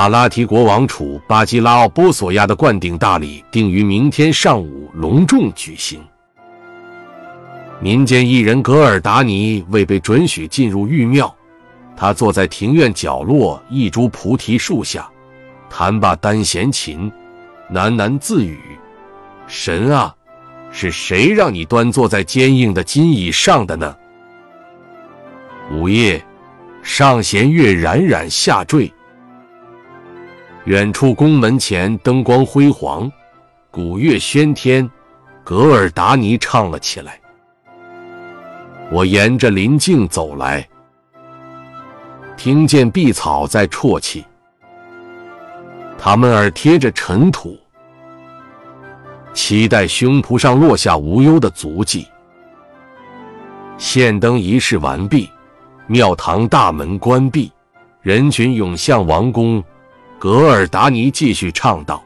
马拉提国王储巴基拉奥波索亚的灌顶大礼定于明天上午隆重举行。民间艺人格尔达尼未被准许进入玉庙，他坐在庭院角落一株菩提树下，弹罢单弦琴，喃喃自语：“神啊，是谁让你端坐在坚硬的金椅上的呢？”午夜，上弦月冉冉下坠。远处宫门前灯光辉煌，鼓乐喧天，格尔达尼唱了起来。我沿着林径走来，听见碧草在啜泣，他们耳贴着尘土，期待胸脯上落下无忧的足迹。献灯仪式完毕，庙堂大门关闭，人群涌向王宫。格尔达尼继续唱道：“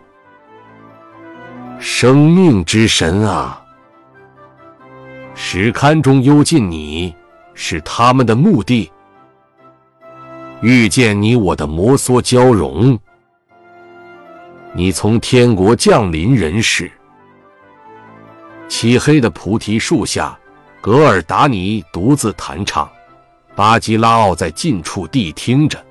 生命之神啊，石刊中幽禁你，是他们的目的。遇见你我的摩梭交融，你从天国降临人世。漆黑的菩提树下，格尔达尼独自弹唱，巴基拉奥在近处谛听着。”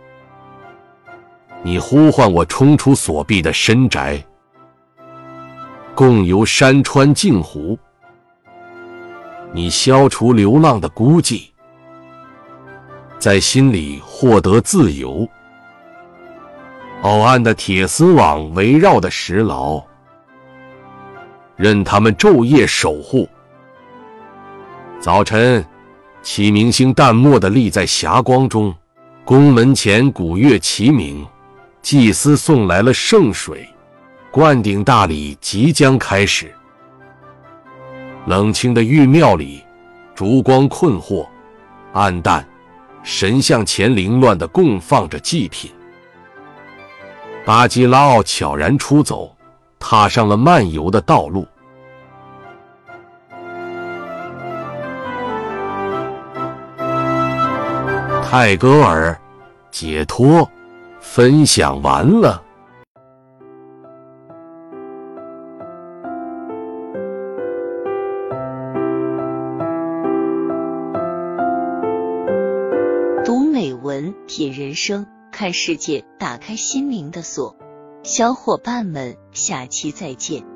你呼唤我冲出锁闭的深宅，共游山川镜湖。你消除流浪的孤寂，在心里获得自由。偶岸的铁丝网围绕的石牢，任他们昼夜守护。早晨，启明星淡漠地立在霞光中，宫门前鼓乐齐鸣。祭司送来了圣水，灌顶大礼即将开始。冷清的玉庙里，烛光困惑、暗淡，神像前凌乱地供放着祭品。巴基拉奥悄然出走，踏上了漫游的道路。泰戈尔，解脱。分享完了。读美文，品人生，看世界，打开心灵的锁。小伙伴们，下期再见。